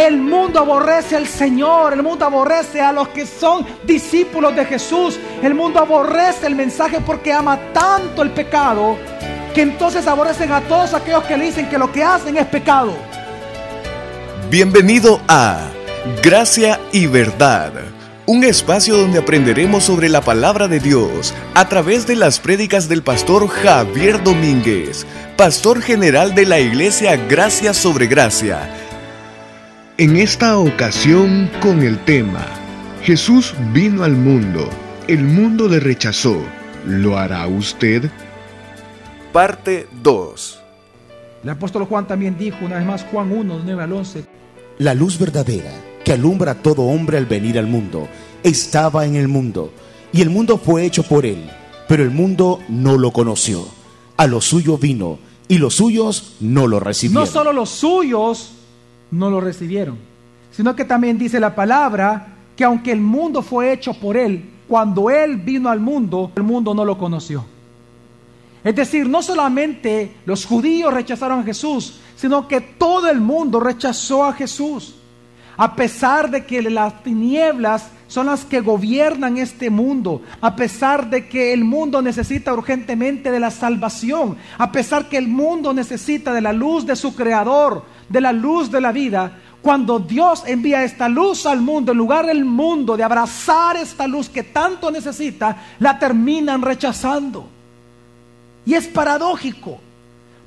El mundo aborrece al Señor, el mundo aborrece a los que son discípulos de Jesús. El mundo aborrece el mensaje porque ama tanto el pecado que entonces aborrecen a todos aquellos que le dicen que lo que hacen es pecado. Bienvenido a Gracia y Verdad, un espacio donde aprenderemos sobre la palabra de Dios a través de las prédicas del pastor Javier Domínguez, pastor general de la iglesia Gracia sobre Gracia. En esta ocasión con el tema, Jesús vino al mundo, el mundo le rechazó, ¿lo hará usted? Parte 2. El apóstol Juan también dijo, una vez más, Juan 1, 9 al 11. La luz verdadera que alumbra a todo hombre al venir al mundo estaba en el mundo, y el mundo fue hecho por él, pero el mundo no lo conoció. A lo suyo vino, y los suyos no lo recibieron. No solo los suyos no lo recibieron, sino que también dice la palabra que aunque el mundo fue hecho por él, cuando él vino al mundo, el mundo no lo conoció. Es decir, no solamente los judíos rechazaron a Jesús, sino que todo el mundo rechazó a Jesús. A pesar de que las tinieblas son las que gobiernan este mundo, a pesar de que el mundo necesita urgentemente de la salvación, a pesar que el mundo necesita de la luz de su creador, de la luz de la vida, cuando Dios envía esta luz al mundo, en lugar del mundo de abrazar esta luz que tanto necesita, la terminan rechazando. Y es paradójico.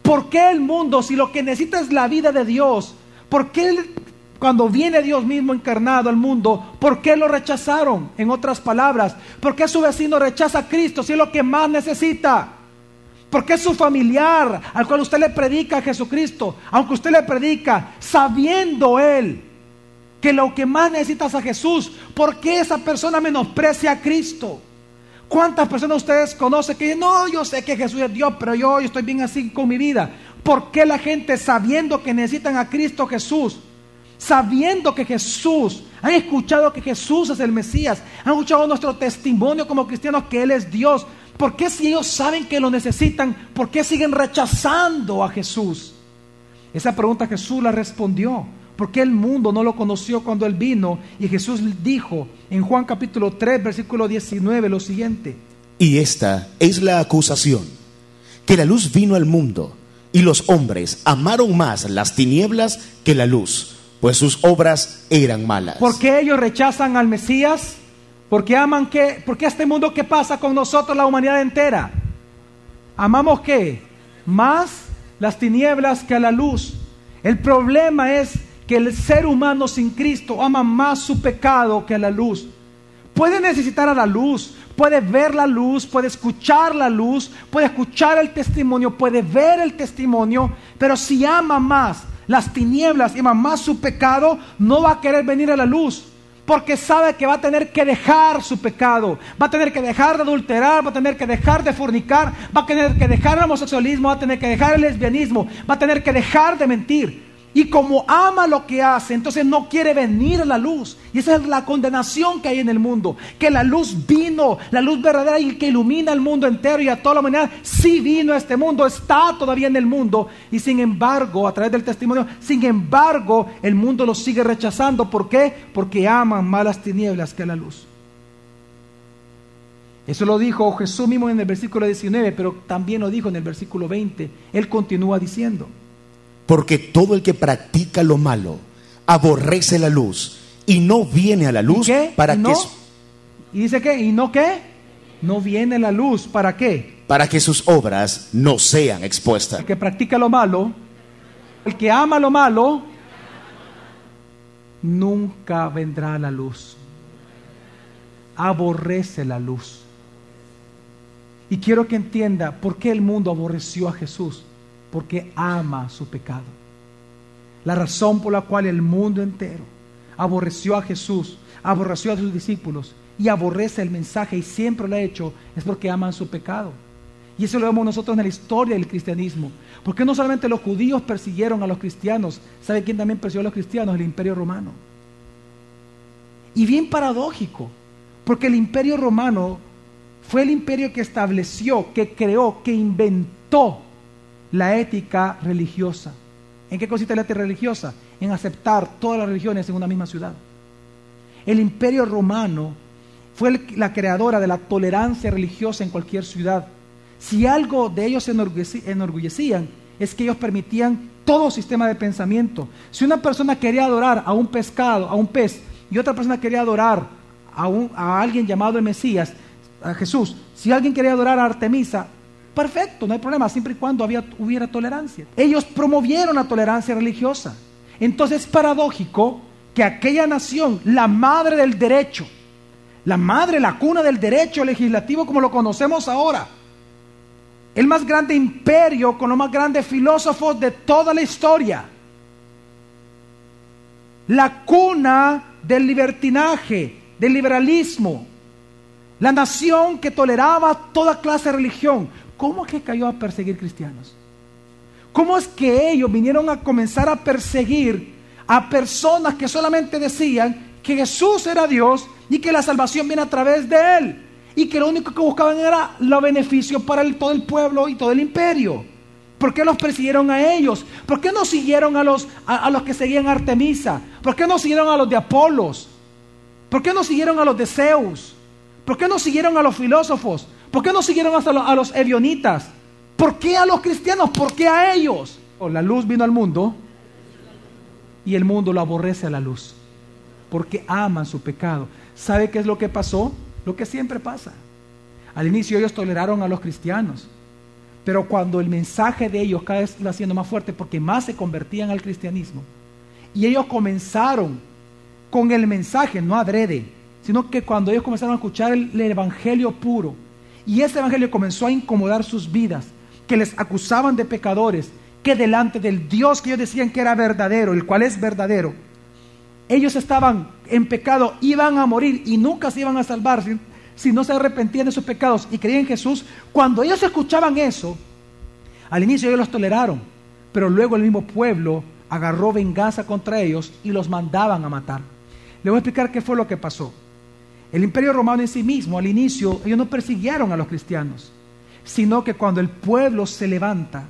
¿Por qué el mundo, si lo que necesita es la vida de Dios, por qué cuando viene Dios mismo encarnado al mundo, por qué lo rechazaron? En otras palabras, ¿por qué su vecino rechaza a Cristo si es lo que más necesita? ¿Por qué su familiar al cual usted le predica a Jesucristo, aunque usted le predica sabiendo él que lo que más necesita es a Jesús, ¿por qué esa persona menosprecia a Cristo? ¿Cuántas personas ustedes conocen que no, yo sé que Jesús es Dios, pero yo, estoy bien así con mi vida? ¿Por qué la gente sabiendo que necesitan a Cristo Jesús, sabiendo que Jesús, han escuchado que Jesús es el Mesías, han escuchado nuestro testimonio como cristianos que Él es Dios, ¿por qué si ellos saben que lo necesitan, por qué siguen rechazando a Jesús? Esa pregunta Jesús la respondió. ¿Por qué el mundo no lo conoció cuando Él vino? Y Jesús dijo en Juan capítulo 3, versículo 19 lo siguiente. Y esta es la acusación, que la luz vino al mundo, y los hombres amaron más las tinieblas que la luz, pues sus obras eran malas. ¿Por qué ellos rechazan al Mesías? Porque aman que, porque este mundo que pasa con nosotros, la humanidad entera. ¿Amamos qué? Más las tinieblas que a la luz. El problema es que el ser humano sin Cristo ama más su pecado que a la luz. Puede necesitar a la luz, puede ver la luz, puede escuchar la luz, puede escuchar el testimonio, puede ver el testimonio, pero si ama más las tinieblas y ama más su pecado, no va a querer venir a la luz. Porque sabe que va a tener que dejar su pecado, va a tener que dejar de adulterar, va a tener que dejar de fornicar, va a tener que dejar el homosexualismo, va a tener que dejar el lesbianismo, va a tener que dejar de mentir. Y como ama lo que hace, entonces no quiere venir a la luz. Y esa es la condenación que hay en el mundo. Que la luz vino, la luz verdadera y que ilumina el mundo entero y a toda la humanidad, sí vino a este mundo, está todavía en el mundo. Y sin embargo, a través del testimonio, sin embargo, el mundo lo sigue rechazando. ¿Por qué? Porque aman más las tinieblas que la luz. Eso lo dijo Jesús mismo en el versículo 19, pero también lo dijo en el versículo 20. Él continúa diciendo. Porque todo el que practica lo malo aborrece la luz y no viene a la luz ¿Y qué? para ¿Y que no? ¿Y dice qué? ¿Y no qué? No viene la luz. ¿Para qué? para que sus obras no sean expuestas. El que practica lo malo, el que ama lo malo, nunca vendrá a la luz. Aborrece la luz. Y quiero que entienda por qué el mundo aborreció a Jesús. Porque ama su pecado. La razón por la cual el mundo entero aborreció a Jesús, aborreció a sus discípulos y aborrece el mensaje y siempre lo ha hecho es porque aman su pecado. Y eso lo vemos nosotros en la historia del cristianismo. Porque no solamente los judíos persiguieron a los cristianos, ¿sabe quién también persiguió a los cristianos? El imperio romano. Y bien paradójico, porque el imperio romano fue el imperio que estableció, que creó, que inventó la ética religiosa ¿En qué consiste la religiosa? En aceptar todas las religiones en una misma ciudad. El imperio romano fue la creadora de la tolerancia religiosa en cualquier ciudad. Si algo de ellos se enorgullecían, es que ellos permitían todo sistema de pensamiento. Si una persona quería adorar a un pescado, a un pez, y otra persona quería adorar a, a alguien llamado el Mesías, a Jesús, si alguien quería adorar a Artemisa, perfecto, no hay problema, siempre y cuando hubiera tolerancia. Ellos promovieron la tolerancia religiosa. Entonces es paradójico que aquella nación, la madre del derecho, la madre, la cuna del derecho legislativo como lo conocemos ahora, el más grande imperio con los más grandes filósofos de toda la historia, la cuna del libertinaje, del liberalismo, la nación que toleraba toda clase de religión, ¿cómo es que cayó a perseguir cristianos? ¿Cómo es que ellos vinieron a comenzar a perseguir a personas que solamente decían que Jesús era Dios y que la salvación viene a través de Él? Y que lo único que buscaban era los beneficios para todo el pueblo y todo el imperio. ¿Por qué los persiguieron a ellos? ¿Por qué no siguieron a los, a, los que seguían Artemisa? ¿Por qué no siguieron a los de Apolos? ¿Por qué no siguieron a los de Zeus? ¿Por qué no siguieron a los filósofos? ¿Por qué no siguieron hasta a los evionitas? ¿Por qué a los cristianos? ¿Por qué a ellos? La luz vino al mundo y el mundo lo aborrece a la luz porque aman su pecado. ¿Sabe qué es lo que pasó? Lo que siempre pasa. Al inicio ellos toleraron a los cristianos, pero cuando el mensaje de ellos cada vez iba siendo más fuerte porque más se convertían al cristianismo, y ellos comenzaron con el mensaje, no adrede, sino que cuando ellos comenzaron a escuchar el, evangelio puro, y ese evangelio comenzó a incomodar sus vidas, que les acusaban de pecadores, que delante del Dios que ellos decían que era verdadero, el cual es verdadero, ellos estaban en pecado, iban a morir y nunca se iban a salvar si, no se arrepentían de sus pecados y creían en Jesús. Cuando ellos escuchaban eso, al inicio ellos los toleraron, pero luego el mismo pueblo agarró venganza contra ellos y los mandaban a matar. Le voy a explicar qué fue lo que pasó. El imperio romano en sí mismo, al inicio, ellos no persiguieron a los cristianos, sino que cuando el pueblo se levanta,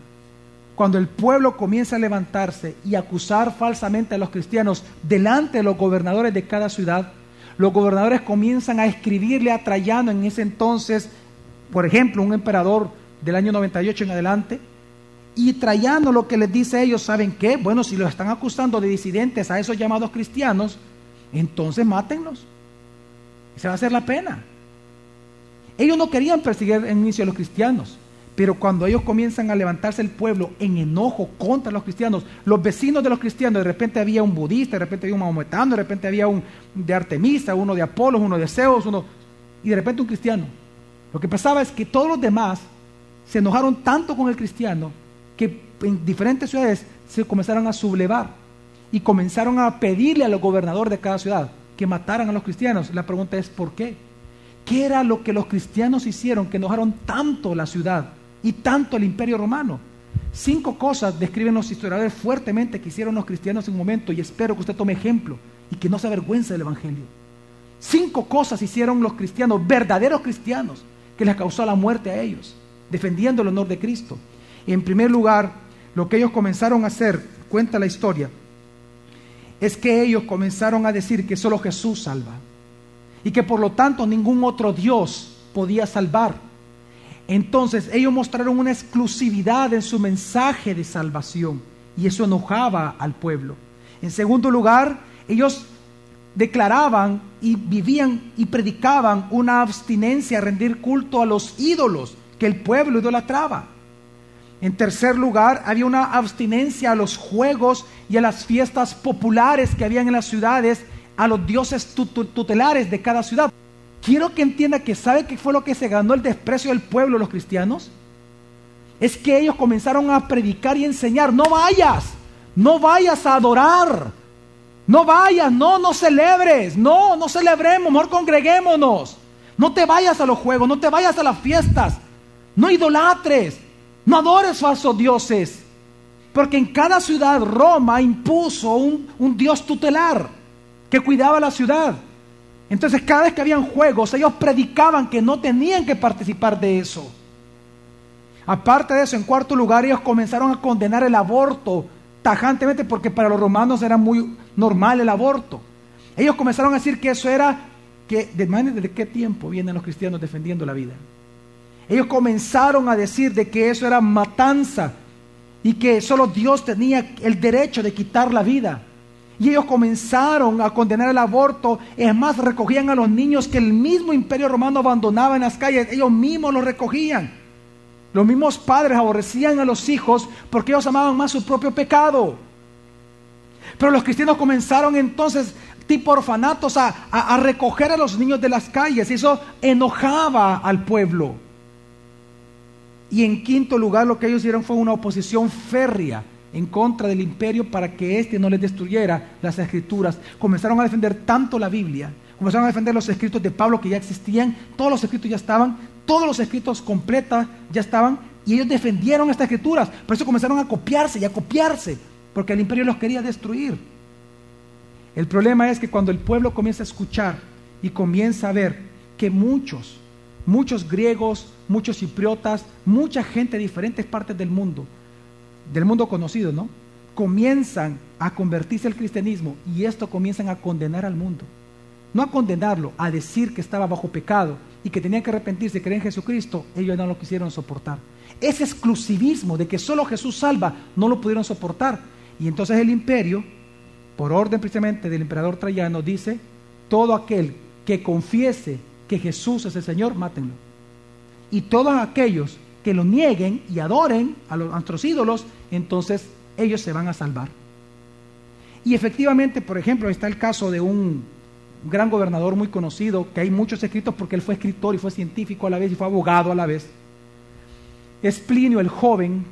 cuando el pueblo comienza a levantarse y acusar falsamente a los cristianos delante de los gobernadores de cada ciudad, los gobernadores comienzan a escribirle a Traiano en ese entonces, por ejemplo, un emperador del año 98 en adelante, y Traiano lo que les dice a ellos, ¿saben qué? Bueno, si los están acusando de disidentes a esos llamados cristianos, entonces mátenlos. Se va a hacer la pena. Ellos no querían perseguir en inicio a los cristianos, pero cuando ellos comienzan a levantarse el pueblo en enojo contra los cristianos, los vecinos de los cristianos, de repente había un budista, de repente había un maometano, de repente había un de Artemisa, uno de Apolo, uno de Zeus, uno, y de repente un cristiano. Lo que pasaba es que todos los demás se enojaron tanto con el cristiano que en diferentes ciudades se comenzaron a sublevar y comenzaron a pedirle a los gobernadores de cada ciudad que mataran a los cristianos. La pregunta es ¿por qué? ¿Qué era lo que los cristianos hicieron que enojaron tanto la ciudad y tanto el imperio romano? Cinco cosas describen los historiadores fuertemente que hicieron los cristianos en un momento y espero que usted tome ejemplo y que no se avergüence del Evangelio. Cinco cosas hicieron los cristianos, verdaderos cristianos, que les causó la muerte a ellos, defendiendo el honor de Cristo. En primer lugar, lo que ellos comenzaron a hacer, cuenta la historia, es que ellos comenzaron a decir que solo Jesús salva y que por lo tanto ningún otro Dios podía salvar. Entonces ellos mostraron una exclusividad en su mensaje de salvación y eso enojaba al pueblo. En segundo lugar, ellos declaraban y vivían y predicaban una abstinencia a rendir culto a los ídolos que el pueblo idolatraba. En tercer lugar, había una abstinencia a los juegos y a las fiestas populares que habían en las ciudades, a los dioses tutelares de cada ciudad. Quiero que entienda que sabe qué fue lo que se ganó el desprecio del pueblo, los cristianos. Es que ellos comenzaron a predicar y enseñar, no vayas, no vayas a adorar, no vayas, no, no celebres, no, no celebremos, mejor congreguémonos. No te vayas a los juegos, no te vayas a las fiestas, no idolatres, no adores falsos dioses, porque en cada ciudad Roma impuso un, dios tutelar que cuidaba la ciudad. Entonces cada vez que habían juegos, ellos predicaban que no tenían que participar de eso. Aparte de eso, en cuarto lugar, ellos comenzaron a condenar el aborto tajantemente porque para los romanos era muy normal el aborto. Ellos comenzaron a decir que eso era, que de, ¿desde qué tiempo vienen los cristianos defendiendo la vida? Ellos comenzaron a decir de que eso era matanza y que solo Dios tenía el derecho de quitar la vida. Y ellos comenzaron a condenar el aborto. Es más, recogían a los niños que el mismo imperio romano abandonaba en las calles. Ellos mismos los recogían. Los mismos padres aborrecían a los hijos porque ellos amaban más su propio pecado. Pero los cristianos comenzaron entonces, tipo orfanatos, a, a, recoger a los niños de las calles. Y eso enojaba al pueblo. Y en quinto lugar, lo que ellos hicieron fue una oposición férrea en contra del imperio para que éste no les destruyera las escrituras. Comenzaron a defender tanto la Biblia, comenzaron a defender los escritos de Pablo que ya existían, todos los escritos ya estaban, todos los escritos completos ya estaban, y ellos defendieron estas escrituras. Por eso comenzaron a copiarse y a copiarse, porque el imperio los quería destruir. El problema es que cuando el pueblo comienza a escuchar y comienza a ver que muchos, muchos griegos, muchos cipriotas, mucha gente de diferentes partes del mundo, del mundo conocido, ¿no? Comienzan a convertirse al cristianismo y esto comienzan a condenar al mundo. No a condenarlo, a decir que estaba bajo pecado y que tenía que arrepentirse y creer en Jesucristo, ellos no lo quisieron soportar. Ese exclusivismo de que solo Jesús salva, no lo pudieron soportar. Y entonces el imperio, por orden precisamente del emperador Traiano, dice, todo aquel que confiese que Jesús es el Señor, mátenlo. Y todos aquellos que lo nieguen y adoren a, los, nuestros ídolos, entonces ellos se van a salvar. Y efectivamente, por ejemplo, está el caso de un gran gobernador muy conocido, que hay muchos escritos porque él fue escritor y fue científico a la vez y fue abogado a la vez. Es Plinio el joven,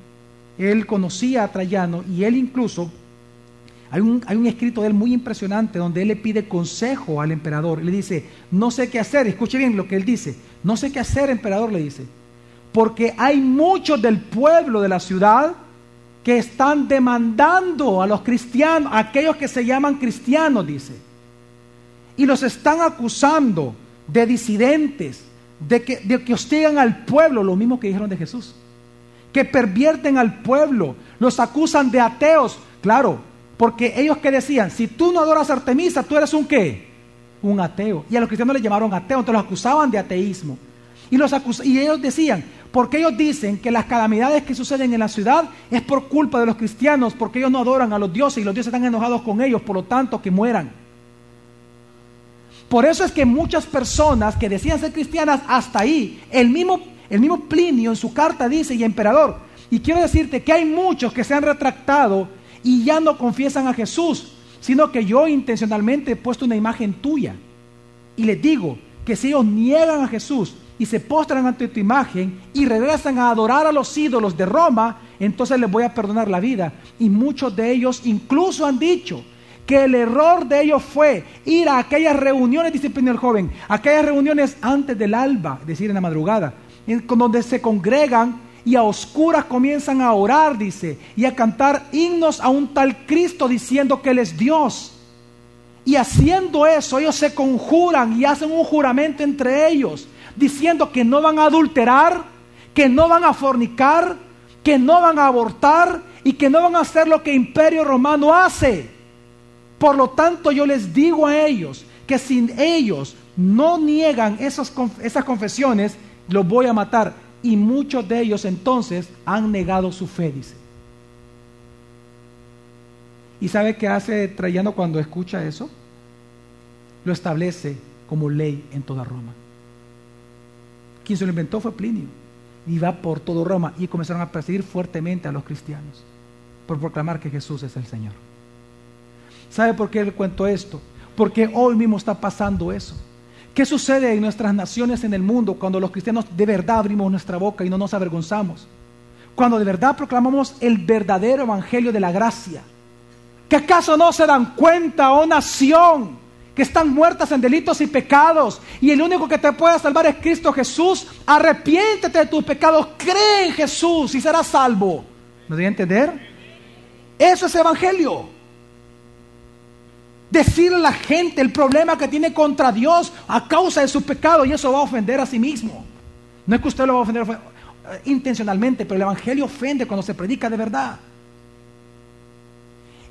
él conocía a Traiano y él incluso, hay un, escrito de él muy impresionante donde él le pide consejo al emperador. Le dice, no sé qué hacer, escuche bien lo que él dice, no sé qué hacer, emperador, le dice. Porque hay muchos del pueblo de la ciudad que están demandando a los cristianos, a aquellos que se llaman cristianos, dice, y los están acusando de disidentes, de que, de que hostigan al pueblo, lo mismo que dijeron de Jesús, que pervierten al pueblo, los acusan de ateos, claro, porque ellos que decían, si tú no adoras Artemisa, tú eres un qué, un ateo, y a los cristianos les llamaron ateo, entonces los acusaban de ateísmo. Y, los y ellos decían, porque ellos dicen que las calamidades que suceden en la ciudad es por culpa de los cristianos, porque ellos no adoran a los dioses y los dioses están enojados con ellos, por lo tanto que mueran. Por eso es que muchas personas que decían ser cristianas hasta ahí, el mismo, el mismo Plinio en su carta dice, y emperador, y quiero decirte que hay muchos que se han retractado y ya no confiesan a Jesús, sino que yo intencionalmente he puesto una imagen tuya. Y les digo que si ellos niegan a Jesús, y se postran ante tu imagen y regresan a adorar a los ídolos de Roma, entonces les voy a perdonar la vida. Y muchos de ellos incluso han dicho que el error de ellos fue ir a aquellas reuniones, dice el joven, aquellas reuniones antes del alba, es decir, en la madrugada, donde se congregan y a oscuras comienzan a orar, dice, y a cantar himnos a un tal Cristo diciendo que Él es Dios. Y haciendo eso, ellos se conjuran y hacen un juramento entre ellos diciendo que no van a adulterar, que no van a fornicar, que no van a abortar y que no van a hacer lo que imperio romano hace. Por lo tanto, yo les digo a ellos que si ellos no niegan esas, esas confesiones, los voy a matar. Y muchos de ellos entonces han negado su fe, dice. ¿Y sabe qué hace Traiano cuando escucha eso? Lo establece como ley en toda Roma. Quien se lo inventó fue Plinio. Y va por todo Roma y comenzaron a perseguir fuertemente a los cristianos por proclamar que Jesús es el Señor. ¿Sabe por qué le cuento esto? Porque hoy mismo está pasando eso. ¿Qué sucede en nuestras naciones en el mundo cuando los cristianos de verdad abrimos nuestra boca y no nos avergonzamos? Cuando de verdad proclamamos el verdadero evangelio de la gracia. ¿Que acaso no se dan cuenta, oh nación, que están muertas en delitos y pecados, y el único que te puede salvar es Cristo Jesús, arrepiéntete de tus pecados, cree en Jesús y serás salvo. ¿Me doy a entender? Eso es evangelio. Decirle a la gente el problema que tiene contra Dios a causa de su pecado y eso va a ofender a sí mismo. No es que usted lo va a ofender eh, intencionalmente, pero el evangelio ofende cuando se predica de verdad.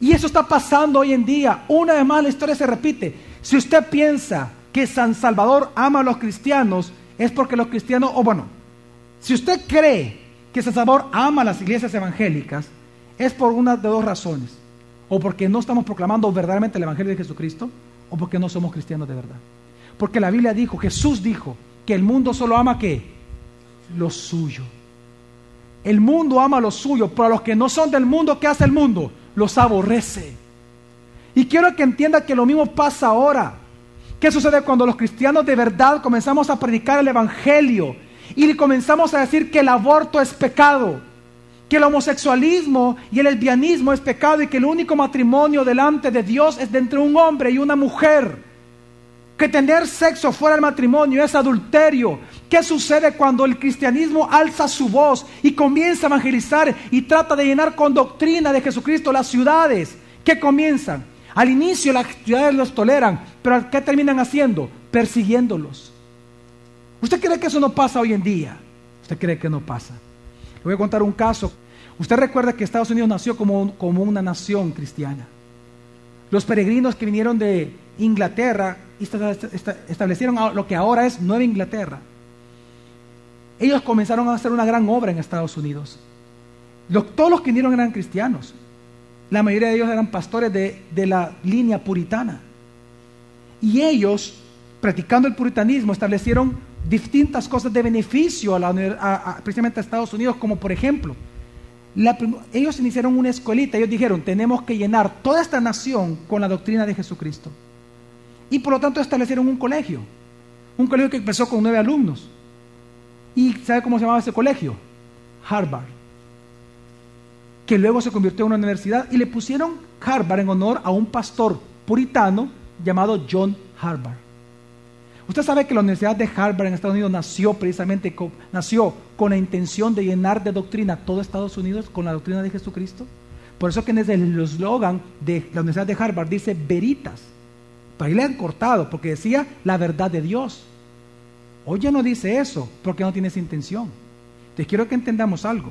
Y eso está pasando hoy en día. Una vez más la historia se repite. Si usted piensa que San Salvador ama a los cristianos, es porque los cristianos, o bueno, si usted cree que San Salvador ama a las iglesias evangélicas, es por una de dos razones. O porque no estamos proclamando verdaderamente el Evangelio de Jesucristo, o porque no somos cristianos de verdad. Porque la Biblia dijo, Jesús dijo, que el mundo solo ama qué? Lo suyo. El mundo ama lo suyo, pero a los que no son del mundo, ¿qué hace el mundo? Los aborrece. Y quiero que entienda que lo mismo pasa ahora. ¿Qué sucede cuando los cristianos de verdad comenzamos a predicar el Evangelio y comenzamos a decir que el aborto es pecado? Que el homosexualismo y el lesbianismo es pecado y que el único matrimonio delante de Dios es de entre un hombre y una mujer. Que tener sexo fuera del matrimonio es adulterio. ¿Qué sucede cuando el cristianismo alza su voz y comienza a evangelizar y trata de llenar con doctrina de Jesucristo las ciudades? ¿Qué comienzan? Al inicio las ciudades los toleran, pero ¿qué terminan haciendo? Persiguiéndolos. ¿Usted cree que eso no pasa hoy en día? ¿Usted cree que no pasa? Le voy a contar un caso. Usted recuerda que Estados Unidos nació como, como una nación cristiana. Los peregrinos que vinieron de Inglaterra establecieron lo que ahora es Nueva Inglaterra. Ellos comenzaron a hacer una gran obra en Estados Unidos. todos los que vinieron eran cristianos. La mayoría de ellos eran pastores de, la línea puritana. Y ellos, practicando el puritanismo, establecieron distintas cosas de beneficio a la, precisamente a Estados Unidos, como por ejemplo, ellos iniciaron una escuelita, ellos dijeron, tenemos que llenar toda esta nación con la doctrina de Jesucristo. Y por lo tanto establecieron un colegio, un colegio que empezó con nueve alumnos. ¿Y sabe cómo se llamaba ese colegio? Harvard. Que luego se convirtió en una universidad y le pusieron Harvard en honor a un pastor puritano llamado John Harvard. Usted sabe que la Universidad de Harvard en Estados Unidos nació precisamente con, nació con la intención de llenar de doctrina todo Estados Unidos con la doctrina de Jesucristo. Por eso que en el eslogan de la Universidad de Harvard dice veritas. Para ahí le han cortado porque decía la verdad de Dios. Hoy ya no dice eso porque no tiene esa intención. Te quiero que entendamos algo.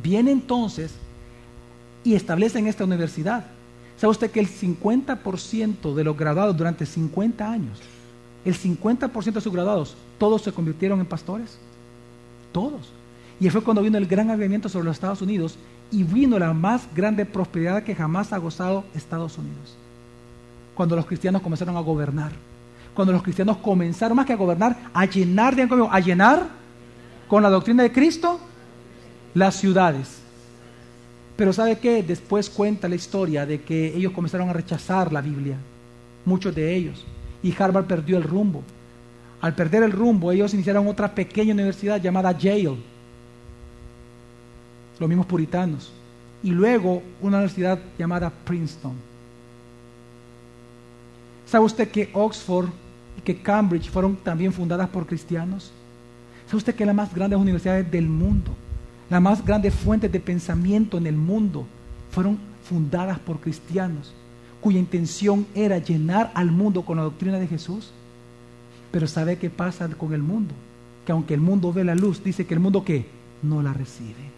Viene entonces y establece en esta universidad. ¿Sabe usted que el 50% de los graduados durante 50 años el 50% de sus graduados, todos se convirtieron en pastores. Todos. Y fue cuando vino el gran avivamiento sobre los Estados Unidos y vino la más grande prosperidad que jamás ha gozado Estados Unidos. Cuando los cristianos comenzaron a gobernar. Cuando los cristianos comenzaron más que a gobernar, a llenar, de, a llenar con la doctrina de Cristo las ciudades. Pero ¿sabe qué? Después cuenta la historia de que ellos comenzaron a rechazar la Biblia. Muchos de ellos y Harvard perdió el rumbo. Al perder el rumbo, ellos iniciaron otra pequeña universidad llamada Yale, los mismos puritanos, y luego una universidad llamada Princeton. ¿Sabe usted que Oxford y que Cambridge fueron también fundadas por cristianos? ¿Sabe usted que las más grandes universidades del mundo, las más grandes fuentes de pensamiento en el mundo, fueron fundadas por cristianos? Cuya intención era llenar al mundo con la doctrina de Jesús. Pero ¿sabe qué pasa con el mundo? Que aunque el mundo ve la luz, dice que el mundo que no la recibe.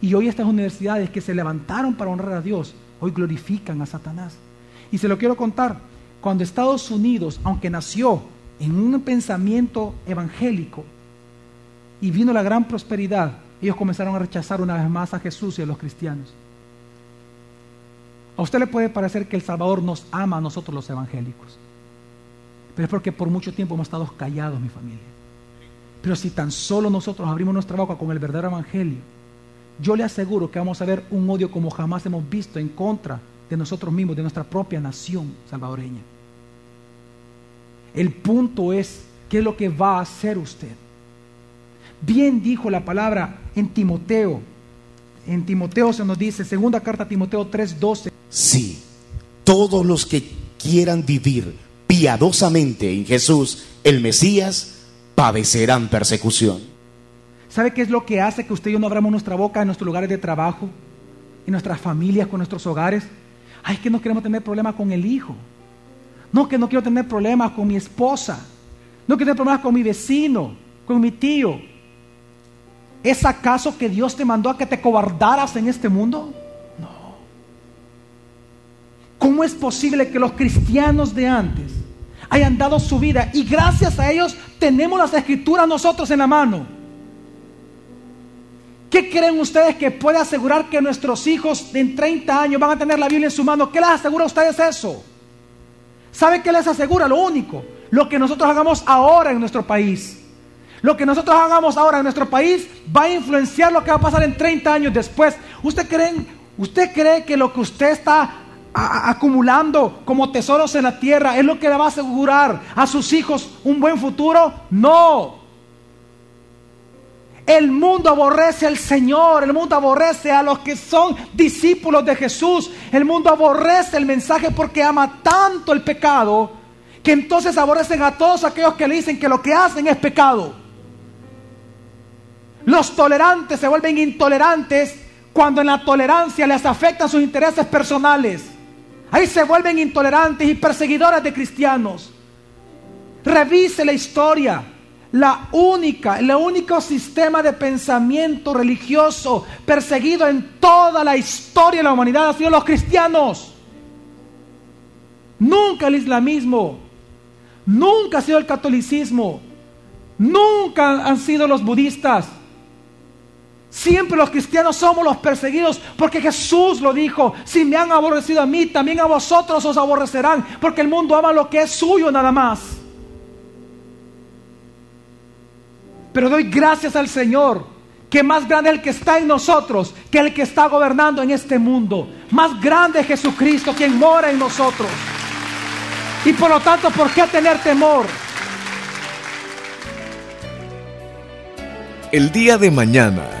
Y hoy estas universidades que se levantaron para honrar a Dios, hoy glorifican a Satanás. Y se lo quiero contar, cuando Estados Unidos, aunque nació en un pensamiento evangélico y vino la gran prosperidad, ellos comenzaron a rechazar una vez más a Jesús y a los cristianos. A usted le puede parecer que el Salvador nos ama a nosotros los evangélicos. Pero es porque por mucho tiempo hemos estado callados, mi familia. Pero si tan solo nosotros abrimos nuestra boca con el verdadero evangelio, yo le aseguro que vamos a ver un odio como jamás hemos visto en contra de nosotros mismos, de nuestra propia nación salvadoreña. El punto es, ¿qué es lo que va a hacer usted? Bien dijo la palabra en Timoteo. En Timoteo se nos dice, segunda carta a Timoteo 3:12. Sí, todos los que quieran vivir piadosamente en Jesús, el Mesías, padecerán persecución. ¿Sabe qué es lo que hace que usted y yo no abramos nuestra boca en nuestros lugares de trabajo, en nuestras familias, con nuestros hogares? Ay, es que no queremos tener problemas con el hijo. No, que no quiero tener problemas con mi esposa. No quiero tener problemas con mi vecino, con mi tío. ¿Es acaso que Dios te mandó a que te cobardaras en este mundo? ¿cómo es posible que los cristianos de antes hayan dado su vida y gracias a ellos tenemos las escrituras nosotros en la mano? ¿Qué creen ustedes que puede asegurar que nuestros hijos en 30 años van a tener la Biblia en su mano? ¿Qué les asegura a ustedes eso? ¿Sabe qué les asegura? Lo único, lo que nosotros hagamos ahora en nuestro país. Lo que nosotros hagamos ahora en nuestro país va a influenciar lo que va a pasar en 30 años después. ¿Usted cree, usted cree que lo que usted está acumulando como tesoros en la tierra es lo que le va a asegurar a sus hijos un buen futuro? No. El mundo aborrece al Señor, el mundo aborrece a los que son discípulos de Jesús, el mundo aborrece el mensaje porque ama tanto el pecado que entonces aborrecen a todos aquellos que le dicen que lo que hacen es pecado. Los tolerantes se vuelven intolerantes cuando en la tolerancia les afectan sus intereses personales. Ahí se vuelven intolerantes y perseguidores de cristianos. Revise la historia. La única, el único sistema de pensamiento religioso perseguido en toda la historia de la humanidad ha sido los cristianos. Nunca el islamismo, nunca ha sido el catolicismo, nunca han sido los budistas. Siempre los cristianos somos los perseguidos porque Jesús lo dijo, si me han aborrecido a mí, también a vosotros os aborrecerán, porque el mundo ama lo que es suyo nada más. Pero doy gracias al Señor, que más grande es el que está en nosotros que el que está gobernando en este mundo. Más grande es Jesucristo, quien mora en nosotros. Y por lo tanto, ¿por qué tener temor? El día de mañana